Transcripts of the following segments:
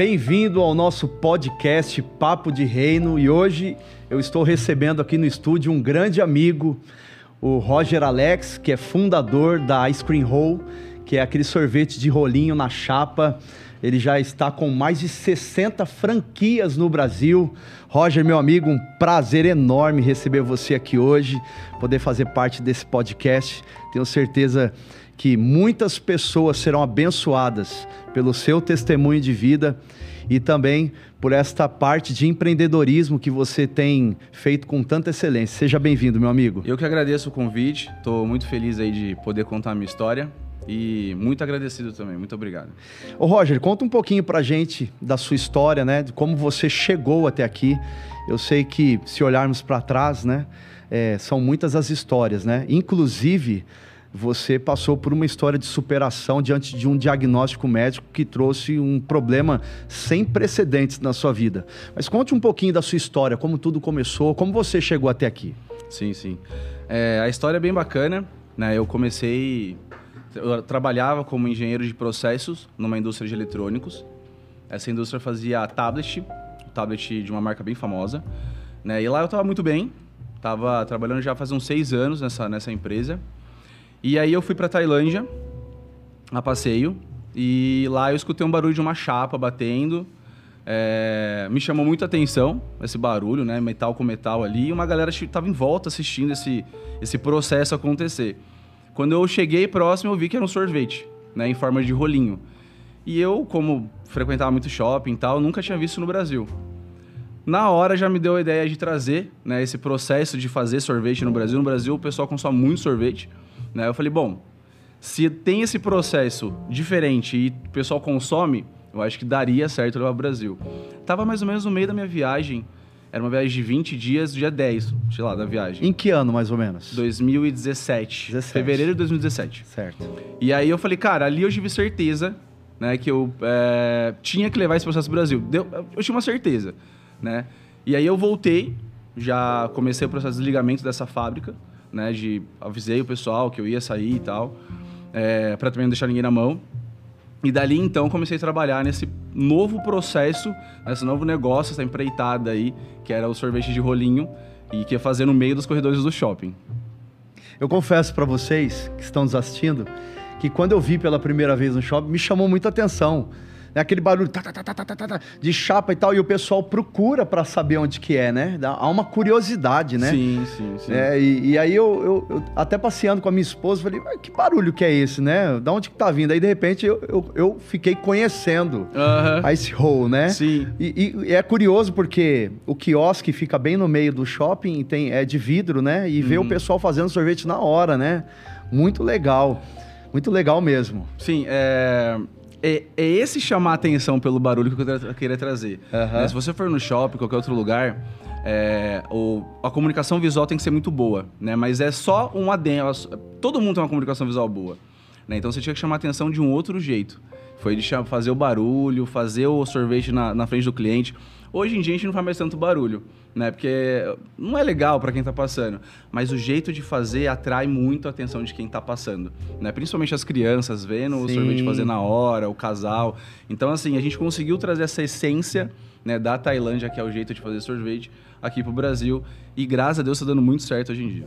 Bem-vindo ao nosso podcast Papo de Reino e hoje eu estou recebendo aqui no estúdio um grande amigo, o Roger Alex, que é fundador da Ice Cream Roll, que é aquele sorvete de rolinho na chapa. Ele já está com mais de 60 franquias no Brasil. Roger, meu amigo, um prazer enorme receber você aqui hoje, poder fazer parte desse podcast. Tenho certeza que muitas pessoas serão abençoadas pelo seu testemunho de vida e também por esta parte de empreendedorismo que você tem feito com tanta excelência. Seja bem-vindo, meu amigo. Eu que agradeço o convite, estou muito feliz aí de poder contar a minha história e muito agradecido também. Muito obrigado. Ô Roger, conta um pouquinho pra gente da sua história, né? De como você chegou até aqui. Eu sei que se olharmos para trás, né? É, são muitas as histórias, né? Inclusive você passou por uma história de superação diante de um diagnóstico médico que trouxe um problema sem precedentes na sua vida. Mas conte um pouquinho da sua história, como tudo começou, como você chegou até aqui. Sim, sim. É, a história é bem bacana. Né? Eu comecei. Eu trabalhava como engenheiro de processos numa indústria de eletrônicos. Essa indústria fazia tablet, tablet de uma marca bem famosa. Né? E lá eu estava muito bem. Estava trabalhando já faz uns seis anos nessa, nessa empresa. E aí eu fui para Tailândia a passeio e lá eu escutei um barulho de uma chapa batendo. É, me chamou muita atenção esse barulho, né? Metal com metal ali. E uma galera estava em volta assistindo esse, esse processo acontecer. Quando eu cheguei próximo, eu vi que era um sorvete, né? Em forma de rolinho. E eu, como frequentava muito shopping e tal, nunca tinha visto no Brasil. Na hora já me deu a ideia de trazer né, esse processo de fazer sorvete no Brasil. No Brasil o pessoal consome muito sorvete. Né? Eu falei, bom, se tem esse processo diferente e o pessoal consome, eu acho que daria certo levar o Brasil. Tava mais ou menos no meio da minha viagem. Era uma viagem de 20 dias, dia 10, sei lá, da viagem. Em que ano, mais ou menos? 2017. 17. Fevereiro de 2017. Certo. E aí eu falei, cara, ali eu tive certeza, né, que eu é, tinha que levar esse processo pro Brasil. Deu, eu tinha uma certeza, né? E aí eu voltei, já comecei o processo de desligamento dessa fábrica né? De avisei o pessoal que eu ia sair e tal, é, para também não deixar ninguém na mão. E dali então comecei a trabalhar nesse novo processo, nesse novo negócio, essa empreitada aí, que era o sorvete de rolinho e que ia fazer no meio dos corredores do shopping. Eu confesso para vocês que estão nos assistindo que quando eu vi pela primeira vez no shopping, me chamou muita atenção né? aquele barulho tá, tá, tá, de chapa e tal, e o pessoal procura para saber onde que é, né? Há uma curiosidade, né? Sim, sim, sim. É, e, e, aí eu, eu, eu, até passeando com a minha esposa, falei, que barulho que é esse, né? Da onde que tá vindo? Aí, de repente, eu, eu, eu fiquei conhecendo uh -huh. Ice Hole, né? Sim. E, e, é curioso porque o quiosque fica bem no meio do shopping, tem, é de vidro, né? E vê o uhum. pessoal fazendo sorvete na hora, né? Muito legal. Muito legal mesmo. Sim, é é, é esse chamar a atenção pelo barulho que eu queria trazer. Uhum. Se você for no shopping, qualquer outro lugar, é, o, a comunicação visual tem que ser muito boa, né? Mas é só um adendo. Todo mundo tem uma comunicação visual boa. Né? Então você tinha que chamar a atenção de um outro jeito. Foi de fazer o barulho, fazer o sorvete na, na frente do cliente. Hoje em dia a gente não faz mais tanto barulho, né? Porque não é legal para quem está passando, mas o jeito de fazer atrai muito a atenção de quem está passando, né? Principalmente as crianças vendo Sim. o sorvete fazer na hora, o casal. Então assim, a gente conseguiu trazer essa essência, né, da Tailândia, que é o jeito de fazer sorvete, aqui pro Brasil, e graças a Deus está dando muito certo hoje em dia.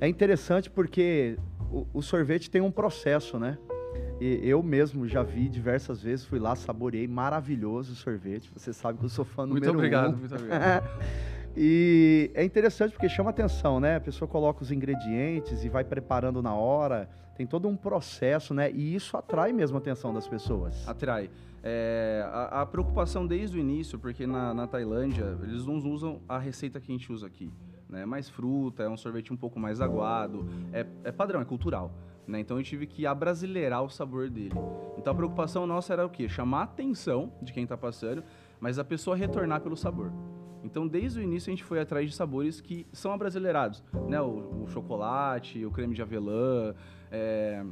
É interessante porque o, o sorvete tem um processo, né? E eu mesmo já vi diversas vezes, fui lá, saboreei, maravilhoso o sorvete. Você sabe que eu sou fã número Muito obrigado, um. muito obrigado. e é interessante porque chama atenção, né? A pessoa coloca os ingredientes e vai preparando na hora. Tem todo um processo, né? E isso atrai mesmo a atenção das pessoas. Atrai. É, a, a, preocupação desde o início, porque na, na Tailândia eles não usam a receita que a gente usa aqui. Né? Mais fruta, é um sorvete um pouco mais aguado. É, é padrão, é cultural. Né? Então eu tive que abrasileirar o sabor dele. Então a preocupação nossa era o quê? Chamar a atenção de quem está passando, mas a pessoa retornar pelo sabor. Então desde o início a gente foi atrás de sabores que são abrasileirados, né? O, o chocolate, o creme de avelã, é,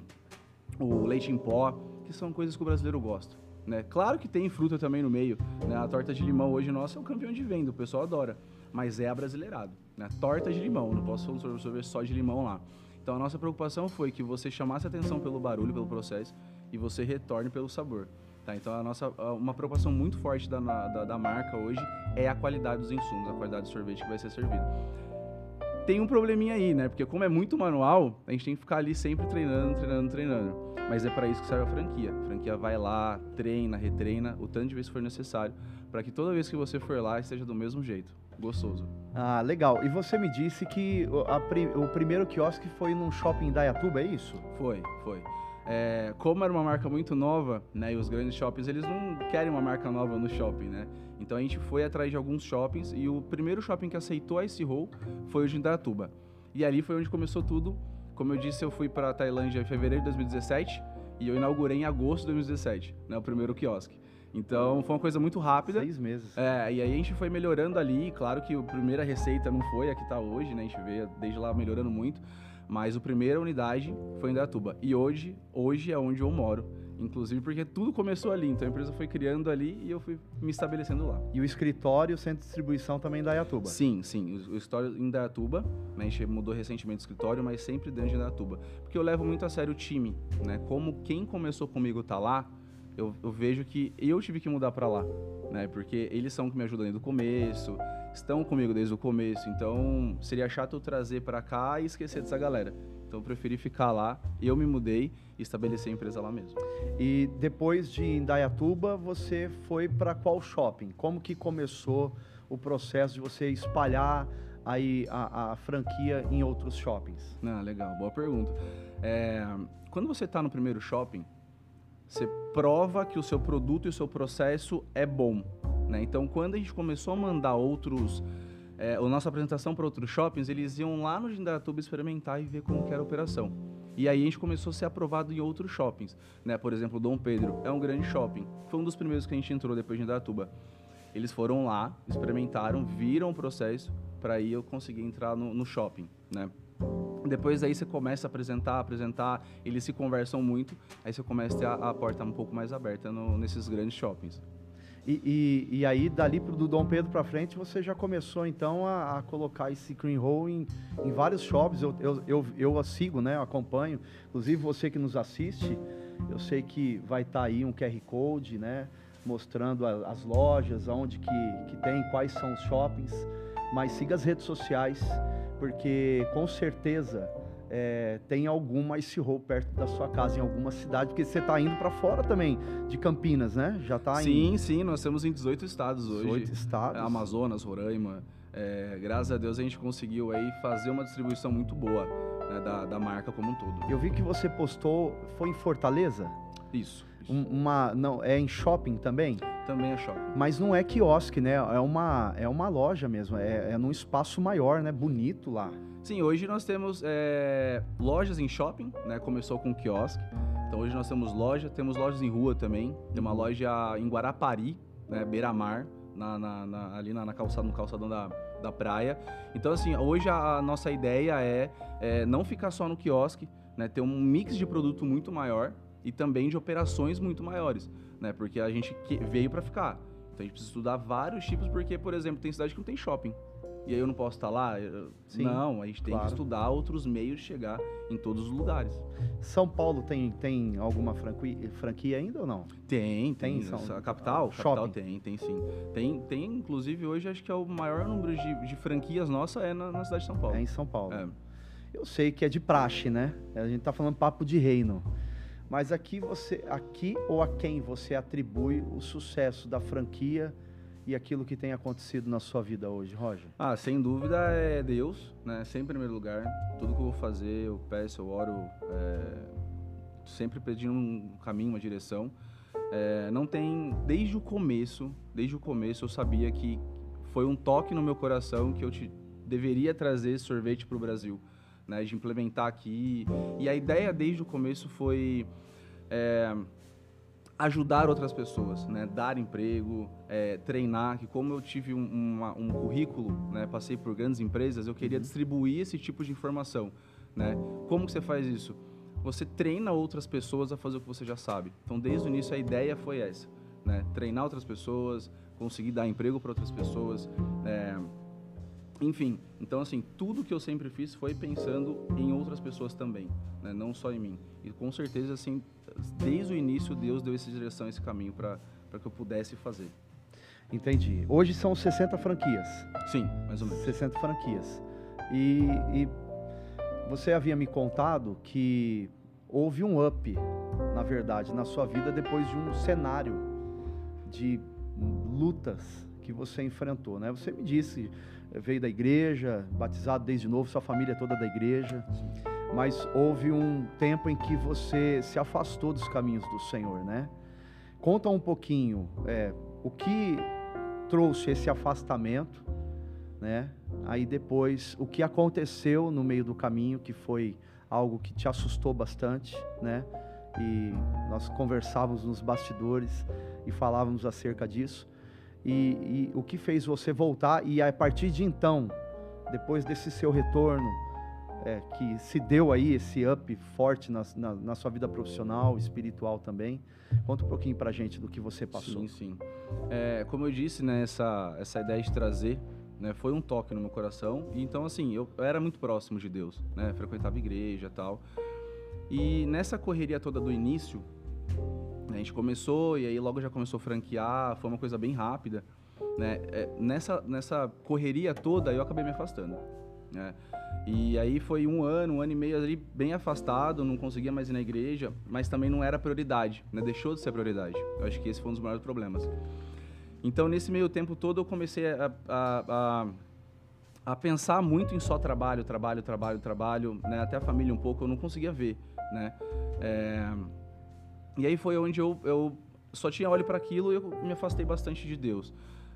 o leite em pó, que são coisas que o brasileiro gosta. Né? Claro que tem fruta também no meio. Né? A torta de limão hoje nossa é o campeão de venda, o pessoal adora. Mas é abrasileirado. Né? Torta de limão, não posso sorver só de limão lá. Então a nossa preocupação foi que você chamasse atenção pelo barulho, pelo processo, e você retorne pelo sabor. Tá? Então, a nossa, uma preocupação muito forte da, da, da marca hoje é a qualidade dos insumos, a qualidade do sorvete que vai ser servido tem um probleminha aí, né? Porque como é muito manual, a gente tem que ficar ali sempre treinando, treinando, treinando. Mas é para isso que serve a franquia. A franquia vai lá, treina, retreina, o tanto de vezes for necessário, para que toda vez que você for lá esteja do mesmo jeito, gostoso. Ah, legal. E você me disse que o primeiro quiosque foi num shopping em Dayatuba, é isso? Foi, foi. É, como era uma marca muito nova, né, e os grandes shoppings eles não querem uma marca nova no shopping, né? Então a gente foi atrás de alguns shoppings e o primeiro shopping que aceitou a Ice Roll foi o de Indaiatuba. E ali foi onde começou tudo. Como eu disse, eu fui para a Tailândia em fevereiro de 2017 e eu inaugurei em agosto de 2017, né, o primeiro quiosque. Então foi uma coisa muito rápida. Seis meses. É, e aí a gente foi melhorando ali. Claro que a primeira receita não foi a que está hoje, né? A gente veio desde lá melhorando muito. Mas a primeira unidade foi em Datuba. E hoje, hoje é onde eu moro. Inclusive porque tudo começou ali. Então a empresa foi criando ali e eu fui me estabelecendo lá. E o escritório, o centro de distribuição também em Dayatuba? Sim, sim. O, escritório em Dayatuba. Né? A gente mudou recentemente o escritório, mas sempre dentro de Dayatuba. Porque eu levo muito a sério o time. Né? Como quem começou comigo tá lá, eu, eu vejo que eu tive que mudar para lá. Né? Porque eles são que me ajudam desde o começo estão comigo desde o começo, então seria chato eu trazer para cá e esquecer dessa galera. Então eu preferi ficar lá, eu me mudei e estabeleci a empresa lá mesmo. E depois de Indaiatuba, você foi para qual shopping? Como que começou o processo de você espalhar aí a, a franquia em outros shoppings? Ah, legal, boa pergunta. É, quando você está no primeiro shopping, você prova que o seu produto e o seu processo é bom. Né? Então, quando a gente começou a mandar outros, é, a nossa apresentação para outros shoppings, eles iam lá no Jindatuba experimentar e ver como era a operação. E aí a gente começou a ser aprovado em outros shoppings, né? Por exemplo, Dom Pedro é um grande shopping. Foi um dos primeiros que a gente entrou depois de Indatuba. Eles foram lá, experimentaram, viram o processo para aí eu conseguir entrar no, no shopping, né? Depois daí você começa a apresentar, apresentar, eles se conversam muito, aí você começa a ter a, a porta um pouco mais aberta no, nesses grandes shoppings. E, e, e, aí, dali pro, do Dom Pedro para frente, você já começou então a, a, colocar esse cream roll em, em vários shops. Eu, eu, eu, eu a sigo, né? Eu acompanho. Inclusive, você que nos assiste, eu sei que vai estar tá aí um QR Code, né? Mostrando a, as lojas, aonde que, que tem, quais são os shoppings. Mas siga as redes sociais, porque com certeza é, tem alguma Ice Roll perto da sua casa, em alguma cidade, porque você está indo para fora também de Campinas, né? Já está Sim, em... sim, nós temos em 18 estados hoje. 18 estados. É, Amazonas, Roraima. É, graças a Deus a gente conseguiu aí fazer uma distribuição muito boa né, da, da marca como um todo. Eu vi que você postou, foi em Fortaleza? Isso. isso. Um, uma, não, é em shopping também? Também é shopping. Mas não é quiosque, né? É uma, é uma loja mesmo, é, é num espaço maior, né? Bonito lá. Sim, hoje nós temos é, lojas em shopping, né? Começou com quiosque. Então hoje nós temos loja, temos lojas em rua também. Tem uma loja em Guarapari, né? Beira-mar, na, na, na, ali na, na calçada, no calçadão da, da praia. Então, assim, hoje a, a nossa ideia é, é, não ficar só no quiosque, né? Ter um mix de produto muito maior e também de operações muito maiores, né? Porque a gente veio para ficar. Então a gente precisa estudar vários tipos, porque, por exemplo, tem cidade que não tem shopping e aí eu não posso estar lá? Sim, não, a gente tem claro. que estudar outros meios de chegar em todos os lugares. São Paulo tem, tem alguma franquia, franquia ainda ou não? Tem, tem. tem São, a capital? Ah, capital tem, tem sim. Tem, tem, inclusive, hoje acho que é o maior número de, de franquias nossa é na, na, cidade de São Paulo. É em São Paulo. É. Eu sei que é de praxe, né? A gente tá falando papo de reino. Mas aqui você, aqui ou a quem você atribui o sucesso da franquia e aquilo que tem acontecido na sua vida hoje, Roger? Ah, sem dúvida é Deus, né? Sempre em primeiro lugar. Tudo que eu vou fazer, eu peço, eu oro, é... sempre pedindo um caminho, uma direção. É... não tem, desde o começo, desde o começo eu sabia que foi um toque no meu coração que eu te deveria trazer sorvete para o Brasil, né? De implementar aqui. E a ideia desde o começo foi é, ajudar outras pessoas, né? dar emprego, é, treinar, que como eu tive um, uma, um currículo, né? passei por grandes empresas, eu queria uhum. distribuir esse tipo de informação. Né? Como que você faz isso? Você treina outras pessoas a fazer o que você já sabe. Então, desde o início, a ideia foi essa. Né? Treinar outras pessoas, conseguir dar emprego para outras pessoas. É... Enfim, então assim, tudo que eu sempre fiz foi pensando em outras pessoas também, né? não só em mim. E com certeza, assim, desde o início, Deus deu essa direção, esse caminho para que eu pudesse fazer. Entendi. Hoje são 60 franquias. Sim, mais ou menos. 60 franquias. E, e você havia me contado que houve um up, na verdade, na sua vida depois de um cenário de lutas que você enfrentou, né? Você me disse, veio da igreja, batizado desde novo, sua família é toda da igreja, mas houve um tempo em que você se afastou dos caminhos do Senhor, né? Conta um pouquinho é, o que trouxe esse afastamento, né? Aí depois, o que aconteceu no meio do caminho, que foi algo que te assustou bastante, né? E nós conversávamos nos bastidores e falávamos acerca disso. E, e, o que fez você voltar e a partir de então, depois desse seu retorno, é, que se deu aí esse up forte na, na, na, sua vida profissional, espiritual também, conta um pouquinho pra gente do que você passou. Sim, sim. É, como eu disse, né, essa, essa ideia de trazer né, foi um toque no meu coração. E então, assim, eu era muito próximo de Deus, né, frequentava igreja e tal. E nessa correria toda do início, a gente começou e aí logo já começou a franquear, foi uma coisa bem rápida. Né? É, nessa, nessa correria toda eu acabei me afastando. Né? E aí foi um ano, um ano e meio ali bem afastado, não conseguia mais ir na igreja, mas também não era prioridade, né? deixou de ser prioridade. Eu acho que esse foi um dos maiores problemas. Então nesse meio tempo todo eu comecei a, a, a, a pensar muito em só trabalho, trabalho, trabalho, trabalho, né? até a família um pouco eu não conseguia ver. Né? É e aí foi onde eu, eu só tinha olho para aquilo e eu me afastei bastante de Deus,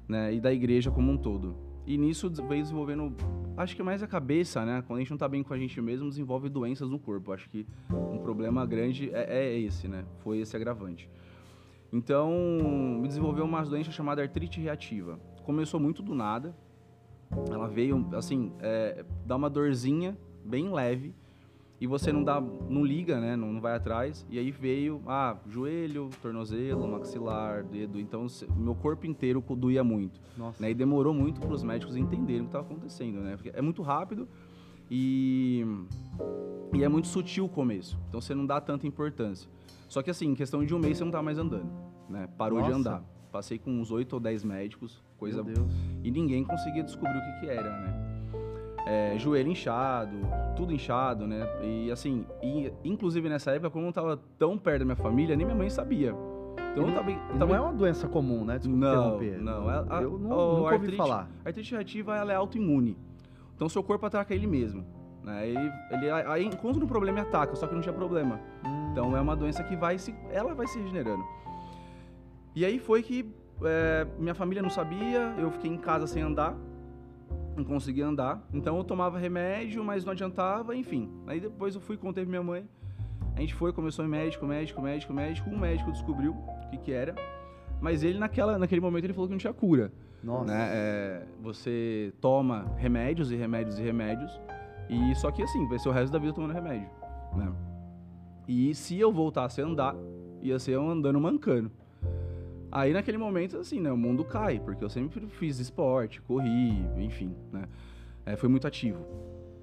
né? E da igreja como um todo. E nisso veio desenvolvendo, acho que mais a cabeça, né? Quando a gente não tá bem com a gente mesmo, desenvolve doenças no corpo. Acho que um problema grande é, é esse, né? Foi esse agravante. Então, me desenvolveu uma doença chamada artrite reativa. Começou muito do nada. Ela veio, assim, é, dá uma dorzinha bem leve e você não dá, não liga, né? Não, não, vai atrás. E aí veio, ah, joelho, tornozelo, maxilar, dedo. Então, meu corpo inteiro doía muito. Nossa. Né? E demorou muito para os médicos entenderem o que estava acontecendo, né? Porque é muito rápido e, e é muito sutil o começo. Então, você não dá tanta importância. Só que assim, em questão de um mês, você não tá mais andando, né? Parou Nossa. de andar. Passei com uns oito ou dez médicos, coisa... E ninguém conseguia descobrir o que que era, né? É, joelho inchado, tudo inchado, né? E assim, e, inclusive nessa época, como eu não tava tão perto da minha família, nem minha mãe sabia. Então, tava, tava... não é uma doença comum, né? Desculpa não, não. A, a, eu não, nunca ouvi falar. A artrite reativa ela é autoimune. Então, seu corpo ataca ele mesmo. Né? Ele, ele aí encontra um problema e ataca, só que não tinha problema. Hum. Então, é uma doença que vai se, ela vai se regenerando. E aí foi que é, minha família não sabia, eu fiquei em casa sem andar não conseguia andar. Então eu tomava remédio, mas não adiantava, enfim. Aí depois eu fui, contei pra minha mãe. A gente foi, começou em médico, médico, médico, médico. Um médico descobriu o que, que era. Mas ele, naquela, naquele momento, ele falou que não tinha cura. Nossa. Né? É, você toma remédios e remédios e remédios. E só que assim, vai ser o resto da vida tomando remédio. Né? E se eu voltasse a andar, ia ser eu andando mancando. Aí naquele momento, assim, né, o mundo cai, porque eu sempre fiz esporte, corri, enfim, né? É, foi muito ativo.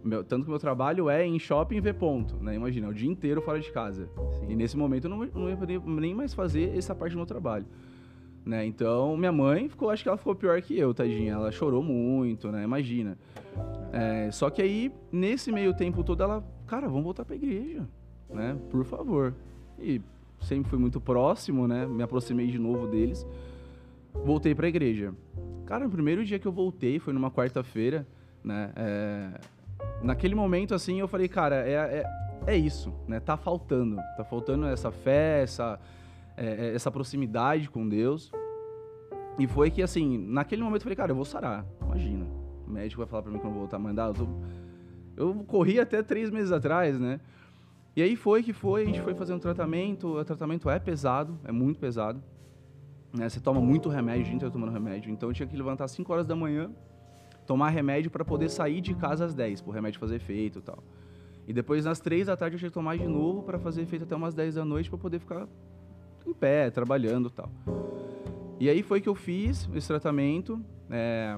Meu, tanto que meu trabalho é em shopping ver ponto, né? Imagina, o dia inteiro fora de casa. Sim. E nesse momento eu não, não ia poder nem mais fazer essa parte do meu trabalho. Né? Então, minha mãe ficou, acho que ela ficou pior que eu, tadinha. Ela chorou muito, né? Imagina. É, só que aí, nesse meio tempo todo, ela, cara, vamos voltar pra igreja, né? Por favor. E sempre fui muito próximo, né? Me aproximei de novo deles. Voltei para a igreja. Cara, no primeiro dia que eu voltei, foi numa quarta-feira, né? É... Naquele momento, assim, eu falei, cara, é, é, é, isso, né? Tá faltando. Tá faltando essa fé, essa, é, é essa proximidade com Deus. E foi que, assim, naquele momento eu falei, cara, eu vou sarar. Imagina. O médico vai falar pra mim que eu não vou voltar a mandar. Eu, tô... eu corri até três meses atrás, né? E aí foi que foi, a gente foi fazer um tratamento. O tratamento é pesado, é muito pesado. Né? Você toma muito remédio, a gente tá tomando remédio. Então eu tinha que levantar às 5 horas da manhã, tomar remédio para poder sair de casa às 10, para o remédio fazer efeito e tal. E depois, nas 3 da tarde, eu tinha que tomar de novo para fazer efeito até umas 10 da noite, para poder ficar em pé, trabalhando e tal. E aí foi que eu fiz esse tratamento. É...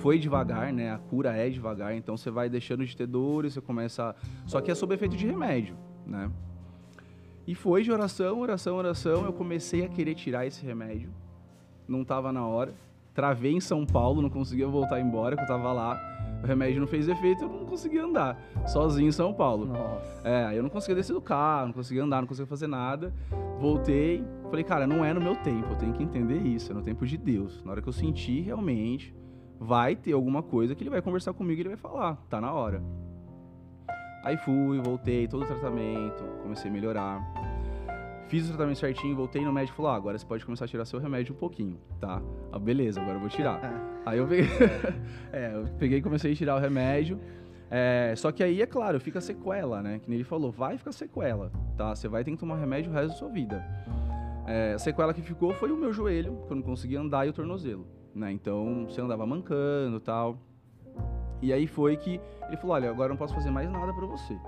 foi devagar, né? A cura é devagar, então você vai deixando de ter dores, você começa. Só que é sob efeito de remédio, né? E foi de oração, oração, oração. Eu comecei a querer tirar esse remédio. Não tava na hora. Travei em São Paulo, não conseguia voltar embora, que eu tava lá. O remédio não fez efeito, eu não conseguia andar. Sozinho em São Paulo. Nossa. É, eu não conseguia descer do carro, não conseguia andar, não conseguia fazer nada. Voltei, falei, cara, não é no meu tempo, eu tenho que entender isso, é no tempo de Deus. Na hora que eu sentir realmente, vai ter alguma coisa que ele vai conversar comigo e ele vai falar, tá na hora. Aí fui, voltei, todo o tratamento, comecei a melhorar. Fiz o tratamento certinho, voltei no médico e falou: ah, agora você pode começar a tirar seu remédio um pouquinho, tá? Ah, beleza, agora eu vou tirar. aí eu peguei, é, eu peguei e comecei a tirar o remédio. É, só que aí, é claro, fica sequela, né? Que nem ele falou, vai ficar sequela, tá? Você vai ter que tomar remédio o resto da sua vida. É, a sequela que ficou foi o meu joelho, que eu não conseguia andar, e o tornozelo, né? Então, você andava mancando tal. E aí foi que ele falou, olha, agora não posso fazer mais nada pra você.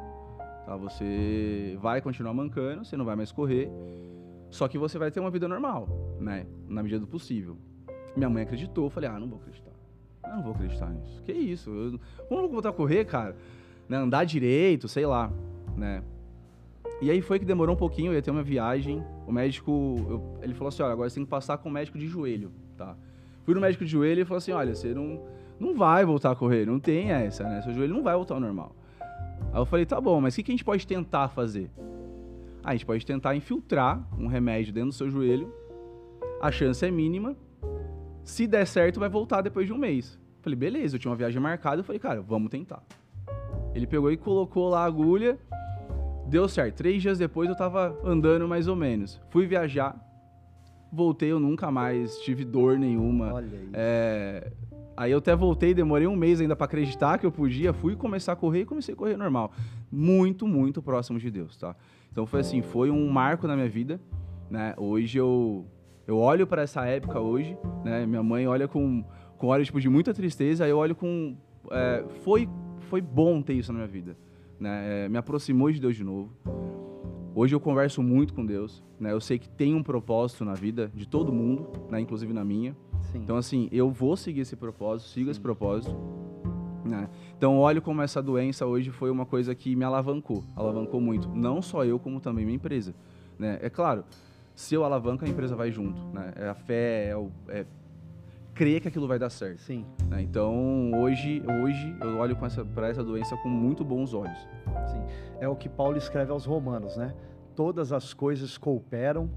Tá? Você vai continuar mancando, você não vai mais correr, só que você vai ter uma vida normal, né? Na medida do possível. Minha mãe acreditou, eu falei, ah, não vou acreditar. Eu não vou acreditar nisso. Que isso? Eu, como eu vou voltar a correr, cara? Né? Andar direito, sei lá, né? E aí foi que demorou um pouquinho, eu ia ter uma viagem. O médico, eu, ele falou assim, olha, agora você tem que passar com o médico de joelho, tá? Fui no médico de joelho e falou assim, olha, você não, não vai voltar a correr, não tem essa, né? Seu joelho não vai voltar ao normal. Aí eu falei, tá bom, mas o que, a gente pode tentar fazer? Ah, a gente pode tentar infiltrar um remédio dentro do seu joelho. A chance é mínima. Se der certo, vai voltar depois de um mês. Falei, beleza, eu tinha uma viagem marcada. Eu falei, cara, vamos tentar. Ele pegou e colocou lá a agulha. Deu certo. Três dias depois eu tava andando mais ou menos. Fui viajar. Voltei, eu nunca mais tive dor nenhuma. Olha isso. É, Aí eu até voltei, demorei um mês ainda para acreditar que eu podia, fui começar a correr e comecei a correr normal. Muito, muito próximo de Deus, tá? Então foi assim, foi um marco na minha vida, né? Hoje eu eu olho para essa época hoje, né? Minha mãe olha com com olhos tipo de muita tristeza, aí eu olho com é, foi foi bom ter isso na minha vida, né? É, me aproximou de Deus de novo. Hoje eu converso muito com Deus, né? Eu sei que tem um propósito na vida de todo mundo, né? Inclusive na minha. Sim. Então, assim, eu vou seguir esse propósito, sigo esse propósito. Né? Então, olho como essa doença hoje foi uma coisa que me alavancou, alavancou muito. Não só eu, como também minha empresa. Né? É claro, se eu alavanco, a empresa vai junto. Né? É a fé, é, o, é crer que aquilo vai dar certo. Sim. Né? Então, hoje, hoje eu olho para essa, essa doença com muito bons olhos. Sim. É o que Paulo escreve aos Romanos, né? Todas as coisas cooperam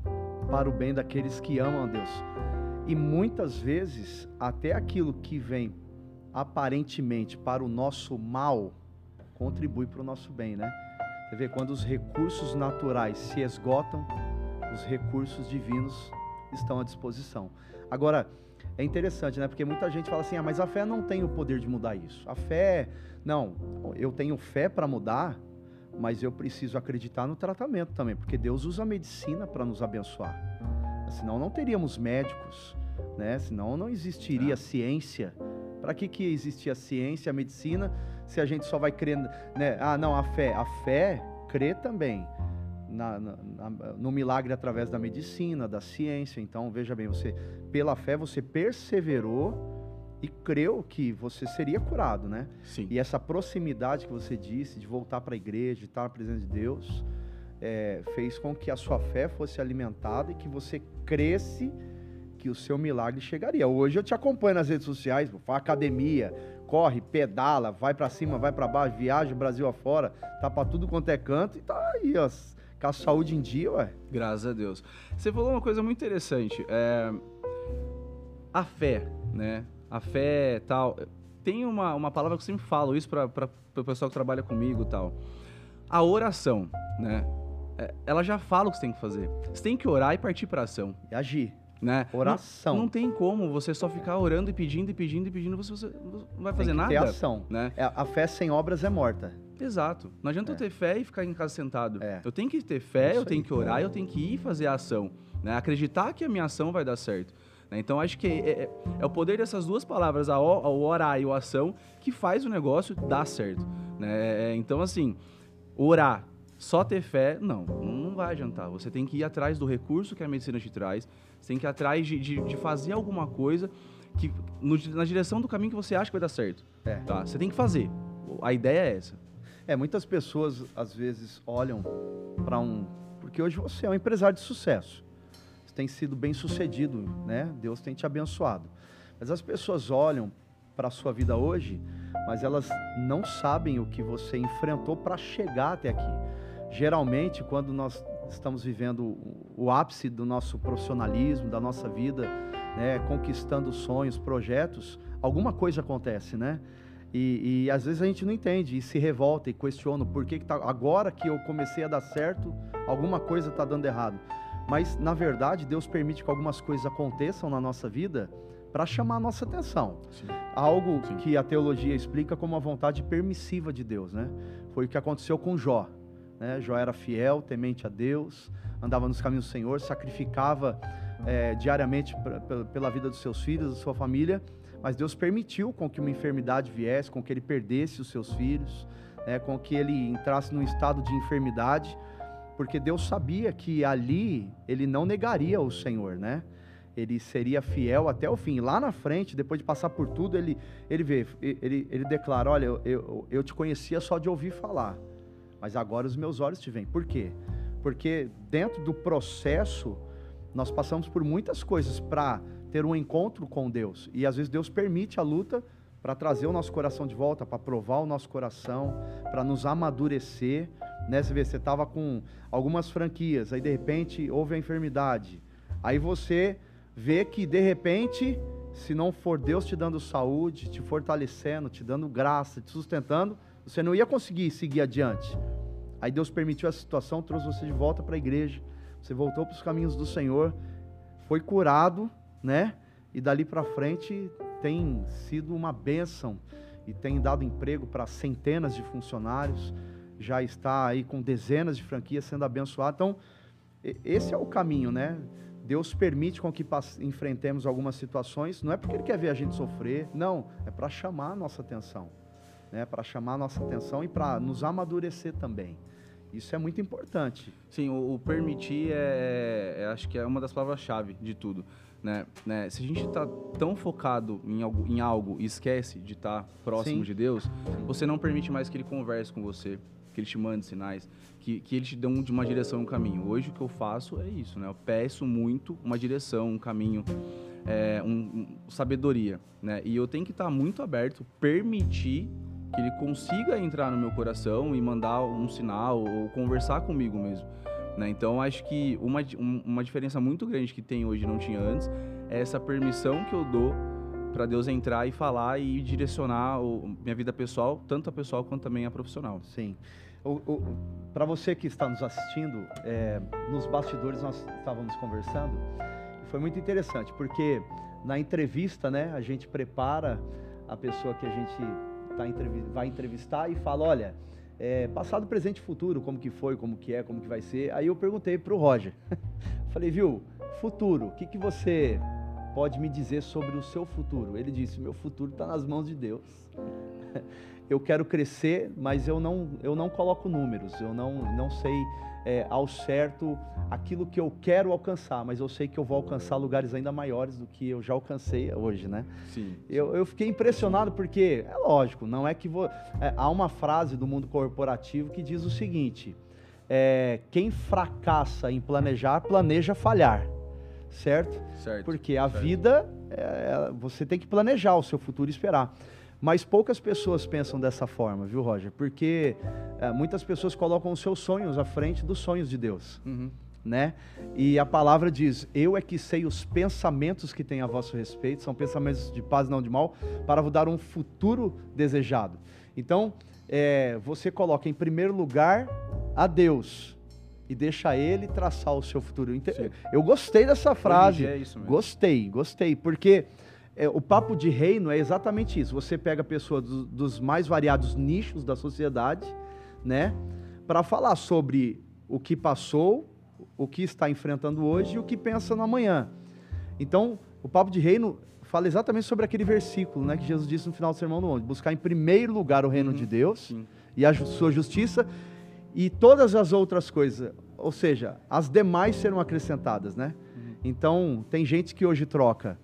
para o bem daqueles que amam a Deus. E muitas vezes, até aquilo que vem aparentemente para o nosso mal, contribui para o nosso bem, né? Você vê, quando os recursos naturais se esgotam, os recursos divinos estão à disposição. Agora, é interessante, né? Porque muita gente fala assim: ah, mas a fé não tem o poder de mudar isso. A fé, não, eu tenho fé para mudar, mas eu preciso acreditar no tratamento também, porque Deus usa a medicina para nos abençoar. Senão não teríamos médicos, né? Senão não existiria É. ciência. Para que que existia a ciência, a medicina, se a gente só vai crendo, né? Ah, não, a fé, a fé crê também na- na- no milagre através da medicina, da ciência. Então, veja bem, você pela fé você perseverou e creu que você seria curado, né? Sim. E essa proximidade que você disse de voltar para a igreja, de estar na presença de Deus, é, fez com que a sua fé fosse alimentada e que você cresce que o seu milagre chegaria. Hoje eu te acompanho nas redes sociais, faz academia, corre, pedala, vai para cima, vai para baixo, viaja o Brasil afora, tá para tudo quanto é canto e tá aí, ó, com a saúde em dia, ué. Graças a Deus. Você falou uma coisa muito interessante. É... A fé, né? A fé tal. Tem uma, uma palavra que eu sempre falo, isso para o pessoal que trabalha comigo e tal. A oração, né? É, Ela já fala o que você tem que fazer. Você tem que orar e partir para ação, E agir. né? Oração. Não, não tem como você só ficar orando e pedindo e pedindo e pedindo, você, você não vai fazer Tem que nada. ter ação. Né? É, a fé sem obras é morta. Exato. Não adianta eu ter fé e ficar em casa sentado. É. Eu tenho que ter fé, Isso eu tenho aí. que orar, eu tenho que ir fazer a ação. Né? Acreditar que a minha ação vai dar certo. né? Então acho que é, é- é o poder dessas duas palavras, a, o- orar e a ação, que faz o negócio dar certo. né? É, Então, assim, orar, só ter fé, não, não vai adiantar. Você tem que ir atrás do recurso que a medicina te traz, você tem que ir atrás de, de- de fazer alguma coisa que no, na direção do caminho que você acha que vai dar certo. É. Tá? Você tem que fazer. A ideia é essa. É, muitas pessoas às vezes olham para um. Porque hoje você é um empresário de sucesso. Você tem sido bem sucedido, né? Deus tem te abençoado. Mas as pessoas olham para a sua vida hoje, mas elas não sabem o que você enfrentou para chegar até aqui. Geralmente, quando nós estamos vivendo o ápice do nosso profissionalismo, da nossa vida, né, conquistando sonhos, projetos, alguma coisa acontece, né? E, e, às vezes a gente não entende e se revolta e questiona por que, que tá, agora que eu comecei a dar certo, alguma coisa está dando errado. Mas, na verdade, Deus permite que algumas coisas aconteçam na nossa vida para chamar a nossa atenção. Sim. Algo Sim. que a teologia explica como a vontade permissiva de Deus, né? Foi o que aconteceu com Jó. Né? Jó era fiel, temente a Deus, andava nos caminhos do Senhor, sacrificava é, diariamente pra, pela vida dos seus filhos, da sua família, mas Deus permitiu com que uma enfermidade viesse, com que ele perdesse os seus filhos, né, com que ele entrasse num estado de enfermidade, porque Deus sabia que ali ele não negaria o Senhor, né? Ele seria fiel até o fim. Lá na frente, depois de passar por tudo, ele, ele vê, ele, ele declara: Olha, eu, eu, eu te conhecia só de ouvir falar, mas agora os meus olhos te veem. Por quê? Porque dentro do processo, nós passamos por muitas coisas para ter um encontro com Deus. E às vezes Deus permite a luta para trazer o nosso coração de volta, para provar o nosso coração, para nos amadurecer. Né? Você vê, você estava com algumas franquias, aí de repente houve a enfermidade. Aí você vê que de repente, se não for Deus te dando saúde, te fortalecendo, te dando graça, te sustentando, você não ia conseguir seguir adiante. Aí Deus permitiu essa situação, trouxe você de volta para a igreja. Você voltou para os caminhos do Senhor, foi curado né? E dali para frente tem sido uma bênção e tem dado emprego para centenas de funcionários, já está aí com dezenas de franquias sendo abençoado. Então, esse é o caminho, né? Deus permite com que enfrentemos algumas situações, não é porque Ele quer ver a gente sofrer, não, é para chamar a nossa atenção, né? para chamar a nossa atenção e para nos amadurecer também. Isso é muito importante. Sim, o, o permitir é, é, acho que é uma das palavras-chave de tudo. Né? né? Se a gente está tão focado em algo, em algo e esquece de estar tá próximo Sim. de Deus, você não permite mais que Ele converse com você, que Ele te mande sinais, que, que Ele te dê um, de uma direção, um caminho. Hoje o que eu faço é isso, né? Eu peço muito uma direção, um caminho, é, um, um, sabedoria, né? E eu tenho que estar tá muito aberto, permitir que ele consiga entrar no meu coração e mandar um sinal ou conversar comigo mesmo. Né? Então, acho que uma, uma diferença muito grande que tem hoje não tinha antes é essa permissão que eu dou para Deus entrar e falar e direcionar o, minha vida pessoal, tanto a pessoal quanto também a profissional. Sim. Para você que está nos assistindo, é, nos bastidores nós estávamos conversando e foi muito interessante, porque na entrevista, né, a gente prepara a pessoa que a gente tá, vai entrevistar e fala, olha, é, passado, presente e futuro, como que foi, como que é, como que vai ser. Aí eu perguntei para o Roger, falei, viu, futuro, o que, que você pode me dizer sobre o seu futuro? Ele disse, meu futuro está nas mãos de Deus. eu quero crescer, mas eu não, eu não coloco números, eu não, não sei é, ao certo aquilo que eu quero alcançar, mas eu sei que eu vou alcançar lugares ainda maiores do que eu já alcancei hoje, né? Sim. Eu, eu fiquei impressionado porque, é lógico, não é que vou. É, há uma frase do mundo corporativo que diz o seguinte: é, quem fracassa em planejar, planeja falhar. Certo? Certo. Porque a certo. vida, é, você tem que planejar o seu futuro e esperar. Mas poucas pessoas pensam dessa forma, viu, Roger? Porque é, muitas pessoas colocam os seus sonhos à frente dos sonhos de Deus. Uhum. Né? E a palavra diz: Eu é que sei os pensamentos que têm a vosso respeito, são pensamentos de paz, não de mal, para vos dar um futuro desejado. Então, é, você coloca em primeiro lugar a Deus e deixa Ele traçar o seu futuro. Eu gostei dessa frase. É. Gostei, gostei, porque é, o papo de reino é exatamente isso. Você pega pessoas do, dos mais variados nichos da sociedade, né, para falar sobre o que passou, o que está enfrentando hoje e o que pensa no amanhã. Então, o papo de reino fala exatamente sobre aquele versículo, né, que Jesus disse no final do sermão do monte: buscar em primeiro lugar o reino uhum, de Deus sim. e a sua justiça e todas as outras coisas, ou seja, as demais serão acrescentadas, né? Uhum. Então, tem gente que hoje troca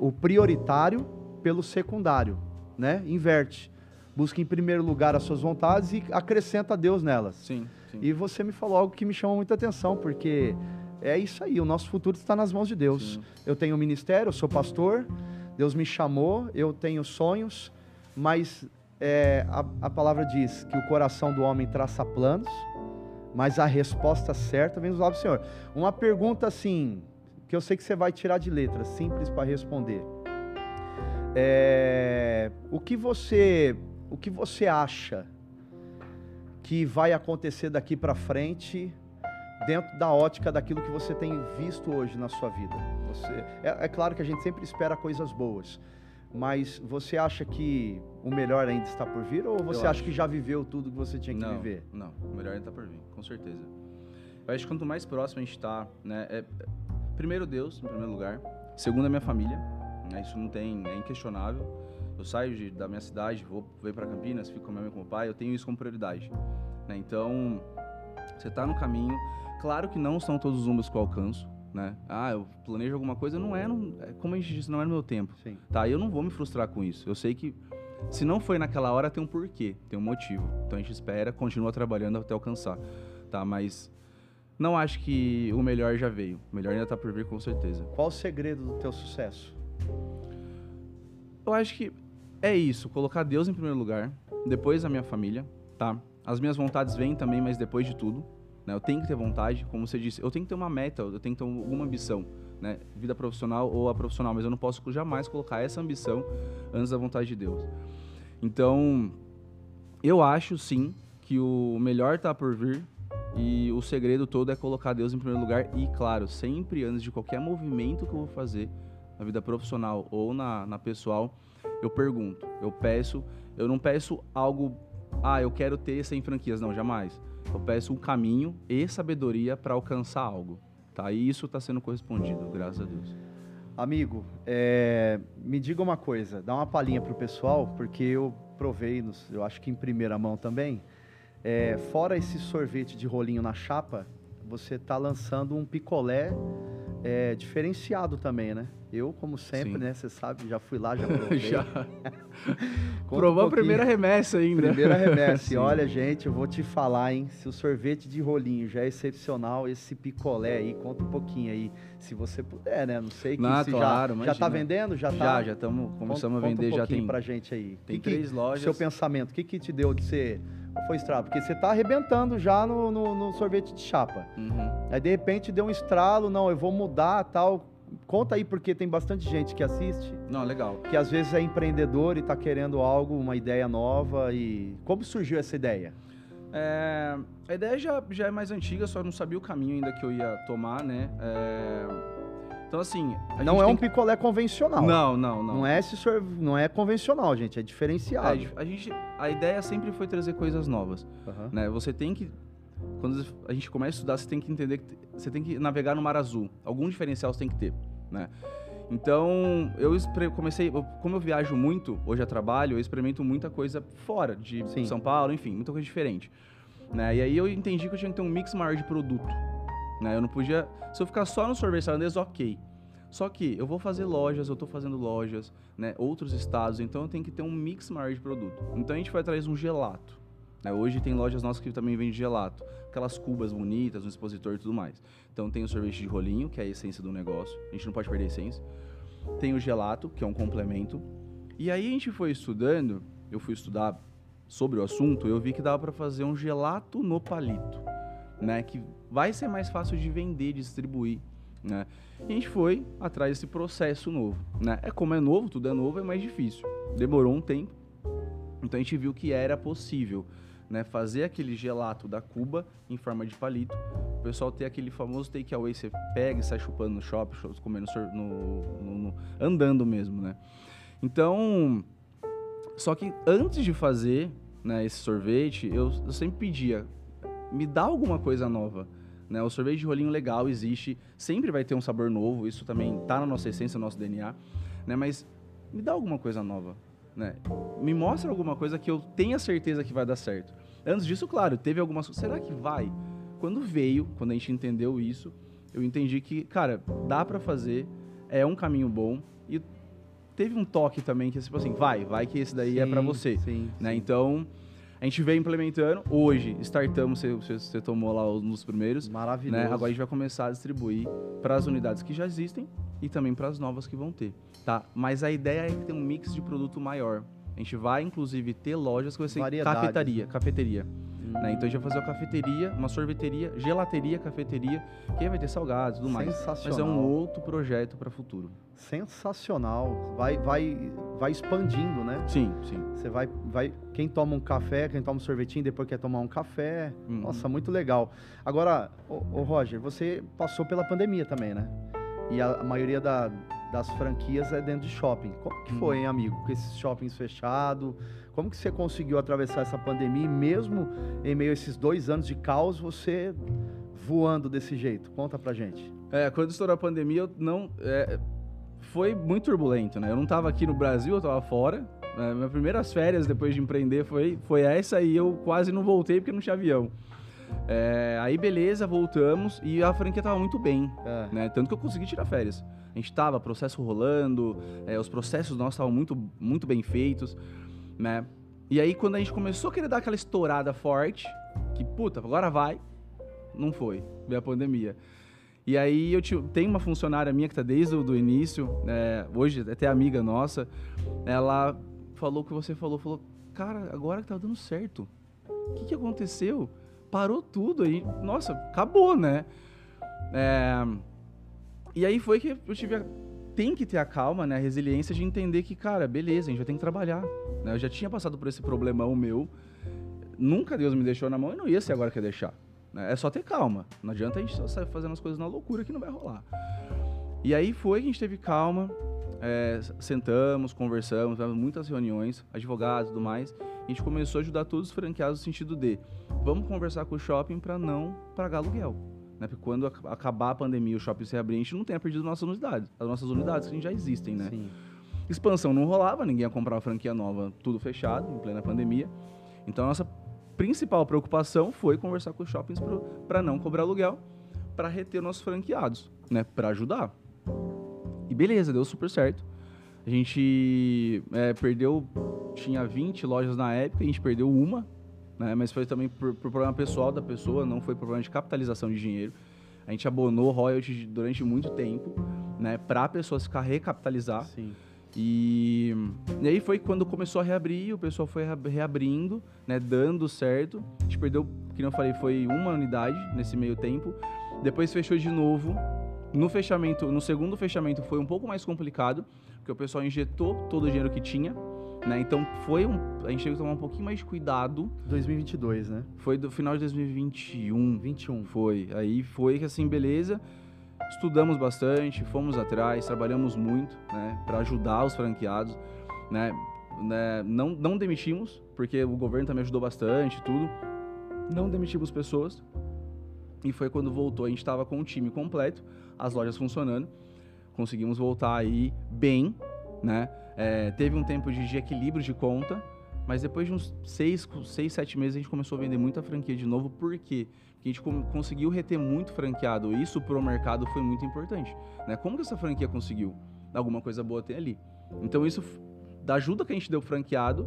o prioritário pelo secundário, né? Inverte. Busca em primeiro lugar as suas vontades e acrescenta Deus nelas. Sim, sim. E você me falou algo que me chamou muita atenção, porque é isso aí, o nosso futuro está nas mãos de Deus. Sim. Eu tenho um ministério, eu sou pastor, Deus me chamou, eu tenho sonhos, mas é, a, a palavra diz que o coração do homem traça planos, mas a resposta certa vem dos lábios do Senhor. Uma pergunta assim, que eu sei que você vai tirar de letra, simples para responder. É, o que você, o que você acha que vai acontecer daqui para frente dentro da ótica daquilo que você tem visto hoje na sua vida? Você, é, é claro que a gente sempre espera coisas boas, mas você acha que o melhor ainda está por vir ou você acha que já viveu tudo que você tinha que não, viver? Não, o melhor ainda tá por vir, com certeza. Eu acho que quanto mais próximo a gente tá, né, é, primeiro Deus, em primeiro lugar, segundo a minha família, né, isso não tem, é inquestionável. Eu saio de- da minha cidade, vou venho para Campinas, fico com minha mãe e com o pai, eu tenho isso como prioridade, né? Então, você tá no caminho, claro que não são todos os números que eu alcanço, né? Ah, eu planejo alguma coisa, não é, não, é como a gente disse, não é no meu tempo. Sim. Tá, eu não vou me frustrar com isso. Eu sei que se não foi naquela hora, tem um porquê, tem um motivo. Então a gente espera, continua trabalhando até alcançar, tá? Mas não acho que o melhor já veio. O melhor ainda tá por vir com certeza. Qual o segredo do teu sucesso? Eu acho que é isso, colocar Deus em primeiro lugar, depois a minha família, tá? As minhas vontades vêm também, mas depois de tudo, né? Eu tenho que ter vontade, como você disse, eu tenho que ter uma meta, eu tenho que ter alguma ambição, né? Vida profissional ou a profissional, mas eu não posso jamais colocar essa ambição antes da vontade de Deus. Então, eu acho sim que o melhor tá por vir e o segredo todo é colocar Deus em primeiro lugar e, claro, sempre antes de qualquer movimento que eu vou fazer na vida profissional ou na, na pessoal, eu pergunto, eu peço, eu não peço algo, ah, eu quero ter 100 franquias, não, jamais. Eu peço um caminho e sabedoria para alcançar algo, tá? E isso está sendo correspondido, graças a Deus. Amigo, é, me diga uma coisa, dá uma palhinha pro pessoal, porque eu provei, eu acho que em primeira mão também. É, fora esse sorvete de rolinho na chapa, você tá lançando um picolé é, diferenciado também, né? Eu, como sempre, Sim. né? Você sabe, já fui lá, já provei. Já Conta um provou a primeira remessa ainda. Primeira remessa. E olha, gente, eu vou te falar, hein? Se o sorvete de rolinho já é excepcional, esse picolé aí, conta um pouquinho aí, se você puder, né? Não sei que Não, se claro, já, já tá vendendo, já tá. Já, já estamos começamos Conta- a vender, conta um já tem pra gente aí. tem Que que- três lojas. Seu pensamento, o que que te deu de ser foi estralo? Porque você tá arrebentando já no, no- no sorvete de chapa. Uhum. Aí de repente deu um estralo, não, eu vou mudar, tal. Conta aí porque tem bastante gente que assiste Não, legal. que às vezes é empreendedor e está querendo algo, uma ideia nova. E como surgiu essa ideia? É, a ideia já, já é mais antiga, só não sabia o caminho ainda que eu ia tomar, né? É, então, assim. não é um que- picolé convencional. Não, não, não. Não é esse não é convencional, gente, é É, diferenciado. a gente, a ideia sempre foi trazer coisas novas, Aham. né? Você tem que quando a gente começa a estudar, você tem que entender que você tem que navegar no mar azul. Algum diferencial você tem que ter, né? Então, eu comecei, como eu viajo muito, hoje a trabalho, eu experimento muita coisa fora de Sim. São Paulo, enfim, muita coisa diferente, né? E aí eu entendi que eu tinha que ter um mix maior de produto, né? Eu não podia, se eu ficar só no sorvete tailandês, OK. Só que eu vou fazer lojas, eu tô fazendo lojas, né? Outros estados, então eu tenho que ter um mix maior de produto. Então a gente vai trazer um gelato. né? Hoje tem lojas nossas que também vendem gelato. Aquelas cubas bonitas, um expositor e tudo mais. Então tem o sorvete de rolinho, que é a essência do negócio. A gente não pode perder a essência. Tem o gelato, que é um complemento. E aí a gente foi estudando, eu fui estudar sobre o assunto, eu vi que dava para fazer um gelato no palito, né? Que vai ser mais fácil de vender, de distribuir, né? E a gente foi atrás desse processo novo, né? É como é novo, tudo é novo, é mais difícil. Demorou um tempo. Então a gente viu que era possível, né, fazer aquele gelato da Cuba em forma de palito. O pessoal ter aquele famoso takeaway, você pega e sai chupando no shopping, comendo no, no- no- andando mesmo, né? Então, só que antes de fazer né, esse sorvete, eu, eu sempre pedia, me dá alguma coisa nova. Né? O sorvete de rolinho legal existe, sempre vai ter um sabor novo, isso também tá na nossa essência, no nosso DNA, né? Mas me dá alguma coisa nova, né? Me mostra alguma coisa que eu tenha certeza que vai dar certo. Antes disso, claro, teve algumas coisas, será que vai? Quando veio, quando a gente entendeu isso, eu entendi que, cara, dá pra fazer, é um caminho bom e teve um toque também que tipo assim, vai, vai que esse daí é para você, sim, né? sim. Então a gente vem implementando. Hoje, startamos, você, você- tomou lá os nos primeiros. Maravilhoso. Né? Agora a gente vai começar a distribuir para as unidades que já existem e também para as novas que vão ter, tá? Mas a ideia é que tem um mix de produto maior. A gente vai, inclusive, ter lojas que vai ser Variedades. cafetaria, cafeteria. né? Então a gente vai fazer uma cafeteria, uma sorveteria, gelateria, cafeteria, que vai ter salgados e tudo mais. Mas é Sensacional. um outro projeto para futuro. Sensacional. Vai, vai, vai expandindo, né? Sim, sim. Você vai, vai. Quem toma um café, quem toma um sorvetinho, depois quer tomar um café. Uhum. Nossa, muito legal. Agora, ô, ô, Roger, você passou pela pandemia também, né? E a, a maioria da- das franquias é dentro de shopping. Como que foi, Uhum. hein, amigo? Com esses shoppings fechados? Como que você conseguiu atravessar essa pandemia e mesmo em meio a esses dois anos de caos, você voando desse jeito? Conta pra gente. É, quando estourou a pandemia, eu não. é, foi muito turbulento, né? Eu não tava aqui no Brasil, eu tava fora. né? Minhas primeiras férias depois de empreender foi, foi essa e eu quase não voltei porque não tinha avião. É, aí beleza, voltamos e a franquia tava muito bem, É. né? Tanto que eu consegui tirar férias. A gente tava, processo rolando, é, os processos nossos estavam muito, muito bem feitos, né? E aí quando a gente começou a querer dar aquela estourada forte, que puta, agora vai, não foi, veio a pandemia. E aí eu te- tenho uma funcionária minha que tá desde o do início, é, hoje até amiga nossa, ela falou o que você falou, falou, cara, agora que tá dando certo, o que, que aconteceu? Parou tudo aí, nossa, acabou, né? É, e aí foi que eu tive a, tem que ter a calma, né, a resiliência de entender que, cara, beleza, a gente vai ter que trabalhar. né? Eu já tinha passado por esse problemão meu, nunca Deus me deixou na mão e não ia ser agora que ia deixar. né? É só ter calma. Não adianta a gente só sair fazendo as coisas na loucura que não vai rolar. E aí foi que a gente teve calma, é, sentamos, conversamos, tivemos muitas reuniões, advogados e tudo mais. E a gente começou a ajudar todos os franqueados no sentido de vamos conversar com o shopping para não pagar aluguel. Né? Porque quando ac- acabar a pandemia e o shopping se abrir, a gente não tenha perdido nossas unidades. As nossas unidades que já existem, né? Sim. Expansão não rolava, ninguém ia comprar uma franquia nova, tudo fechado, em plena pandemia. Então a nossa principal preocupação foi conversar com os shoppings para não cobrar aluguel, para reter nossos franqueados, né? Para ajudar. E beleza, deu super certo. A gente é, perdeu, tinha 20 lojas na época, a gente perdeu uma, né? Mas foi também por, por problema pessoal da pessoa, não foi por problema de capitalização de dinheiro. A gente abonou royalties durante muito tempo, né? Para a pessoa se ficar recapitalizar. Sim. E, e aí foi quando começou a reabrir, o pessoal foi rea- reabrindo, né, dando certo. A gente perdeu, que eu falei, foi uma unidade nesse meio tempo. Depois fechou de novo. No fechamento, no segundo fechamento foi um pouco mais complicado, porque o pessoal injetou todo o dinheiro que tinha, né? Então foi um, a gente teve que tomar um pouquinho mais de cuidado. 2022, né? Foi do final de 2021, 21. foi. Aí foi que assim, beleza. Estudamos bastante, fomos atrás, trabalhamos muito, né, para ajudar os franqueados, né, né, não, não demitimos, porque o governo também ajudou bastante, tudo. Não demitimos pessoas. E foi quando voltou, a gente estava com o time completo, as lojas funcionando, conseguimos voltar aí bem, né? É, teve um tempo de, de equilíbrio de conta, mas depois de uns seis, seis, sete meses a gente começou a vender muita franquia de novo, por quê? Porque a gente conseguiu reter muito franqueado, isso pro mercado foi muito importante, né? Como que essa franquia conseguiu? Alguma coisa boa tem ali. Então isso, da ajuda que a gente deu franqueado,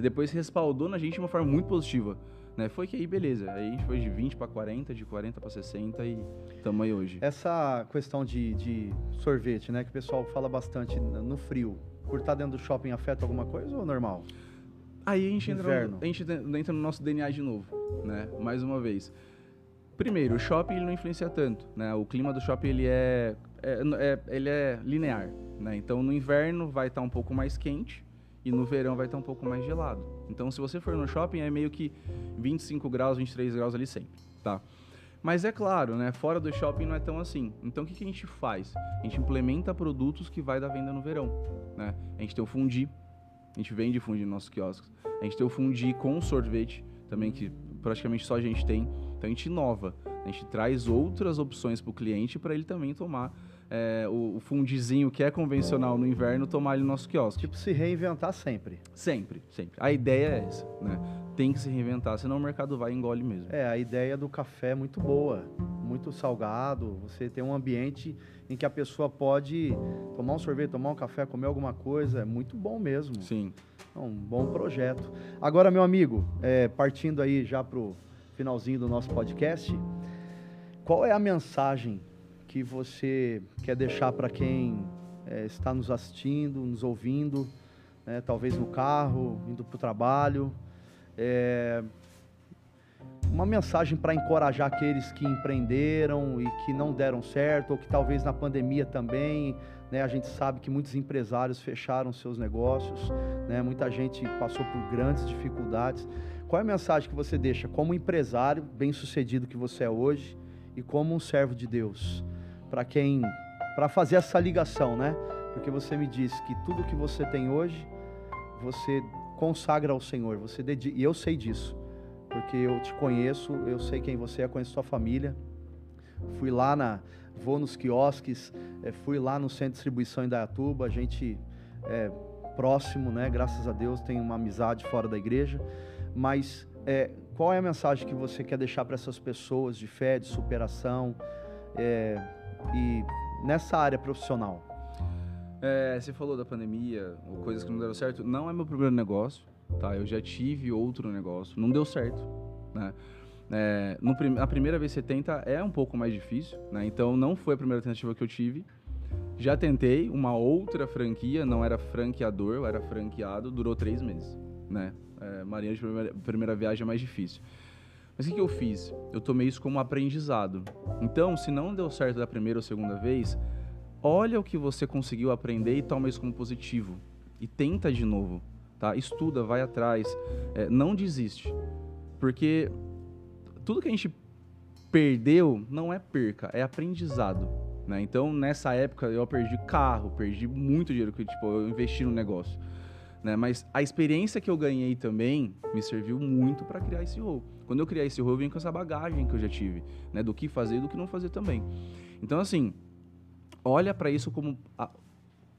depois respaldou na gente de uma forma muito positiva. Né? Foi que aí, beleza. Aí a gente foi de 20 para 40, de 40 para 60 e estamos aí hoje. Essa questão de, de sorvete, né? Que o pessoal fala bastante no frio. Por estar dentro do shopping afeta alguma coisa ou normal? Aí a gente, entra no, a gente entra no nosso DNA de novo, né? Mais uma vez. Primeiro, o shopping ele não influencia tanto, né? O clima do shopping ele é, é- é- ele é linear, né? Então no inverno vai estar um pouco mais quente e no verão vai estar um pouco mais gelado. Então se você for no shopping é meio que 25 graus, 23 graus ali sempre, tá? Mas é claro, né? Fora do shopping não é tão assim. Então o que, que a gente faz? A gente implementa produtos que vai dar venda no verão, né? A gente tem o fundi, a gente vende fundi nos nossos quiosques. A gente tem o fundi com sorvete também, que praticamente só a gente tem. Então a gente inova. A gente traz outras opções para o cliente para ele também tomar é, o, o fundizinho que é convencional no inverno, tomar ele no nosso quiosque. Tipo, se reinventar sempre. Sempre, sempre. A ideia é essa, né? Tem que se reinventar, senão o mercado vai e engole mesmo. É, a ideia do café é muito boa. muito salgado. Você tem um ambiente em que a pessoa pode tomar um sorvete, tomar um café, comer alguma coisa. É muito bom mesmo. Sim. É um bom projeto. Agora, meu amigo, é, partindo aí já para o finalzinho do nosso podcast, qual é a mensagem que você quer deixar para quem é, está nos assistindo, nos ouvindo, né, talvez no carro, indo para o trabalho? É, uma mensagem para encorajar aqueles que empreenderam e que não deram certo, ou que talvez na pandemia também, né, a gente sabe que muitos empresários fecharam seus negócios, né, muita gente passou por grandes dificuldades. Qual é a mensagem que você deixa como empresário bem sucedido que você é hoje e como um servo de Deus? Para quem, para fazer essa ligação, né? Porque você me disse que tudo que você tem hoje, você consagra ao Senhor, você dedica, e eu sei disso porque eu te conheço, eu sei quem você é, conheço sua família. Fui lá na, vou nos quiosques, é, fui lá no centro de distribuição em Dayatuba, a gente é próximo, né? Graças a Deus tem uma amizade fora da igreja. Mas é, qual é a mensagem que você quer deixar para essas pessoas de fé, de superação é, e nessa área profissional? É, você falou da pandemia, ou coisas que não deram certo. Não é meu primeiro negócio tá? Eu já tive outro negócio, não deu certo, né? É, no, a primeira vez que você tenta é um pouco mais difícil, né? Então não foi a primeira tentativa que eu tive. Já tentei uma outra franquia, não era franqueador, eu era franqueado, durou três meses, né? É, Marinha de primeira, primeira viagem é mais difícil. Mas o que, que eu fiz? Eu tomei isso como aprendizado. Então, se não deu certo da primeira ou segunda vez, olha o que você conseguiu aprender e toma isso como positivo. E tenta de novo tá? Estuda, vai atrás, é, não desiste, porque tudo que a gente perdeu não é perca, é aprendizado, né? Então nessa época eu perdi carro, perdi muito dinheiro que tipo eu investi no negócio, né? Mas a experiência que eu ganhei também me serviu muito para criar esse rol. Quando eu criei esse rol, eu vim com essa bagagem que eu já tive, né? Do que fazer e do que não fazer também. Então assim, olha para isso como a...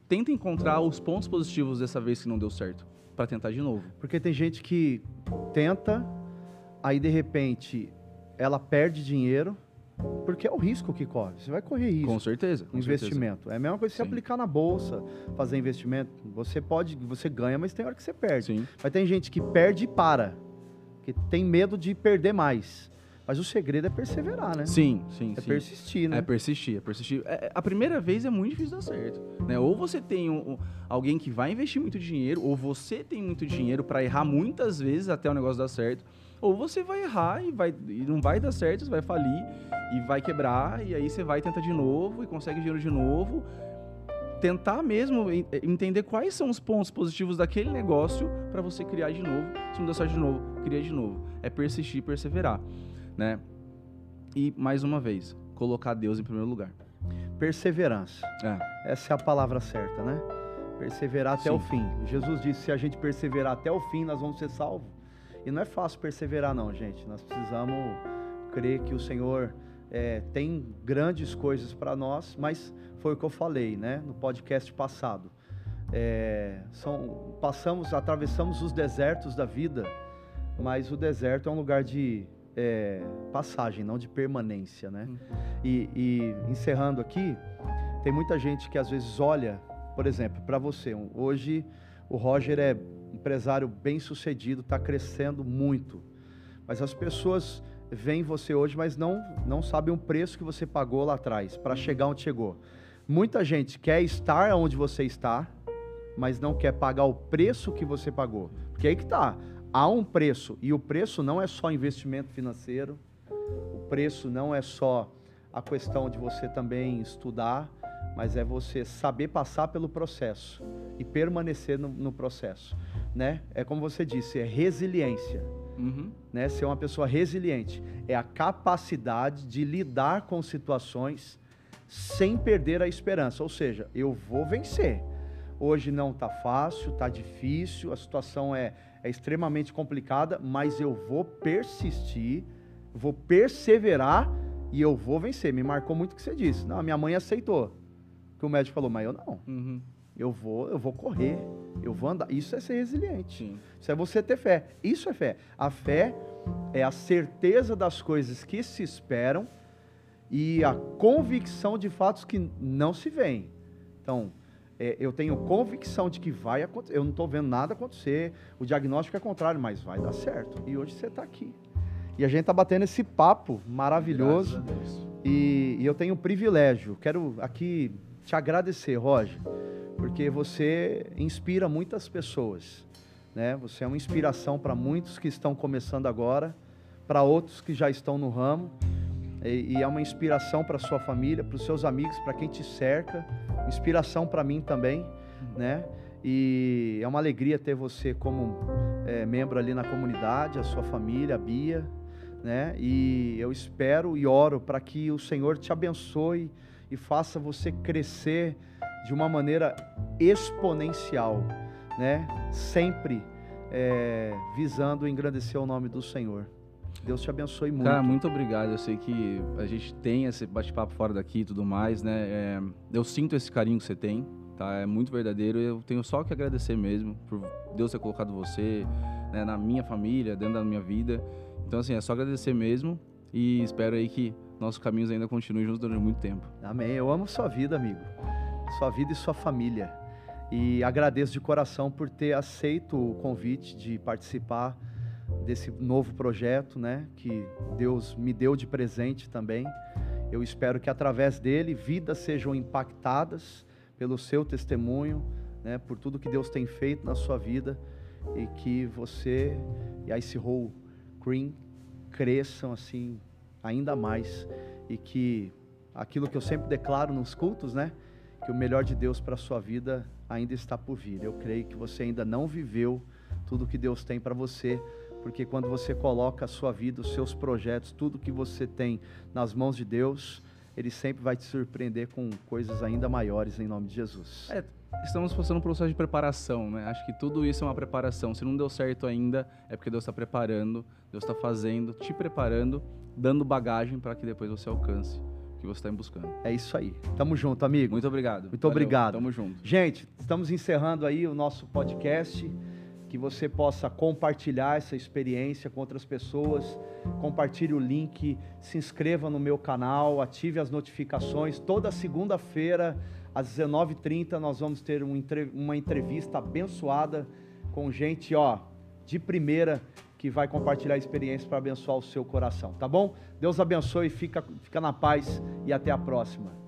tenta encontrar os pontos positivos dessa vez que não deu certo para tentar de novo. Porque tem gente que tenta, aí de repente ela perde dinheiro, porque é o risco que corre. Você vai correr risco. Com certeza. Com investimento. Certeza. É a mesma coisa que você aplicar na bolsa, fazer investimento. Você pode, você ganha, mas tem hora que você perde. Sim. Mas tem gente que perde e para. Que tem medo de perder mais. Mas o segredo é perseverar, né? Sim, sim. É sim. persistir, né? É persistir, é persistir. É, é, a primeira vez é muito difícil dar certo. Né? Ou você tem um, um, alguém que vai investir muito dinheiro, ou você tem muito dinheiro para errar muitas vezes até o negócio dar certo. Ou você vai errar e, vai, e não vai dar certo, você vai falir e vai quebrar, e aí você vai tentar de novo e consegue dinheiro de novo. Tentar mesmo entender quais são os pontos positivos daquele negócio para você criar de novo. Se não der certo de novo, cria de novo. É persistir, perseverar né? E mais uma vez, colocar Deus em primeiro lugar. Perseverança. É. Essa é a palavra certa, né? Perseverar até Sim. o fim. Jesus disse: se a gente perseverar até o fim, nós vamos ser salvos. E não é fácil perseverar, não, gente. Nós precisamos crer que o Senhor é, tem grandes coisas para nós, mas foi o que eu falei, né? No podcast passado. É, são, passamos, atravessamos os desertos da vida, mas o deserto é um lugar de é, passagem, não de permanência, né? Uhum. E, e, encerrando aqui, tem muita gente que às vezes olha, por exemplo, para você. Hoje o Roger é empresário bem sucedido, está crescendo muito, mas as pessoas veem você hoje, mas não não sabem o preço que você pagou lá atrás para chegar onde chegou. Muita gente quer estar onde você está, mas não quer pagar o preço que você pagou. Porque aí que tá há um preço, e o preço não é só investimento financeiro, o preço não é só a questão de você também estudar, mas é você saber passar pelo processo e permanecer no, no processo, né? É como você disse, é resiliência, uhum. né? Ser uma pessoa resiliente é a capacidade de lidar com situações sem perder a esperança, ou seja, eu vou vencer. Hoje não está fácil, está difícil, a situação é é extremamente complicada, mas eu vou persistir, vou perseverar e eu vou vencer. Me marcou muito o que você disse. Não, minha mãe aceitou. Que o médico falou, mas eu não. Uhum. Eu vou, eu vou correr, eu vou andar. Isso é ser resiliente. Sim. Isso é você ter fé. Isso é fé. A fé é a certeza das coisas que se esperam e a convicção de fatos que não se veem. Então, é, eu tenho convicção de que vai acontecer. Eu não estou vendo nada acontecer. O diagnóstico é contrário, mas vai dar certo. E hoje você está aqui. E a gente está batendo esse papo maravilhoso. E, e, eu tenho o privilégio. Quero aqui te agradecer, Roger, porque você inspira muitas pessoas. Né? Você é uma inspiração para muitos que estão começando agora, para outros que já estão no ramo. E, e é uma inspiração para sua família, para os seus amigos, para quem te cerca inspiração para mim também, né? E é uma alegria ter você como é, membro ali na comunidade, a sua família, a Bia, né? E eu espero e oro para que o Senhor te abençoe e faça você crescer de uma maneira exponencial, né? Sempre é, visando engrandecer o nome do Senhor. Deus te abençoe muito. Cara, muito obrigado. Eu sei que a gente tem esse bate-papo fora daqui e tudo mais, né? É, eu sinto esse carinho que você tem, tá? É muito verdadeiro. Eu tenho só que agradecer mesmo por Deus ter colocado você né, na minha família, dentro da minha vida. Então, assim, é só agradecer mesmo e espero aí que nossos caminhos ainda continuem juntos durante muito tempo. Amém. Eu amo sua vida, amigo. Sua vida e sua família. E agradeço de coração por ter aceito o convite de participar desse novo projeto, né, que Deus me deu de presente também. Eu espero que através dele vidas sejam impactadas pelo seu testemunho, né, por tudo que Deus tem feito na sua vida e que você e a Ice Roll Cream cresçam assim ainda mais e que aquilo que eu sempre declaro nos cultos, né, que o melhor de Deus para a sua vida ainda está por vir. Eu creio que você ainda não viveu tudo que Deus tem para você porque quando você coloca a sua vida, os seus projetos, tudo que você tem nas mãos de Deus, Ele sempre vai te surpreender com coisas ainda maiores em nome de Jesus. É, estamos passando um processo de preparação, né? Acho que tudo isso é uma preparação. Se não deu certo ainda, é porque Deus está preparando, Deus está fazendo, te preparando, dando bagagem para que depois você alcance o que você está buscando. É isso aí. Tamo junto, amigo. Muito obrigado. Muito Valeu. obrigado. Tamo junto. Gente, estamos encerrando aí o nosso podcast que você possa compartilhar essa experiência com outras pessoas. Compartilhe o link, se inscreva no meu canal, ative as notificações. Toda segunda-feira, às 19h30, nós vamos ter uma entrevista abençoada com gente, ó, de primeira que vai compartilhar a experiência para abençoar o seu coração, tá bom? Deus abençoe, fica, fica na paz e até a próxima.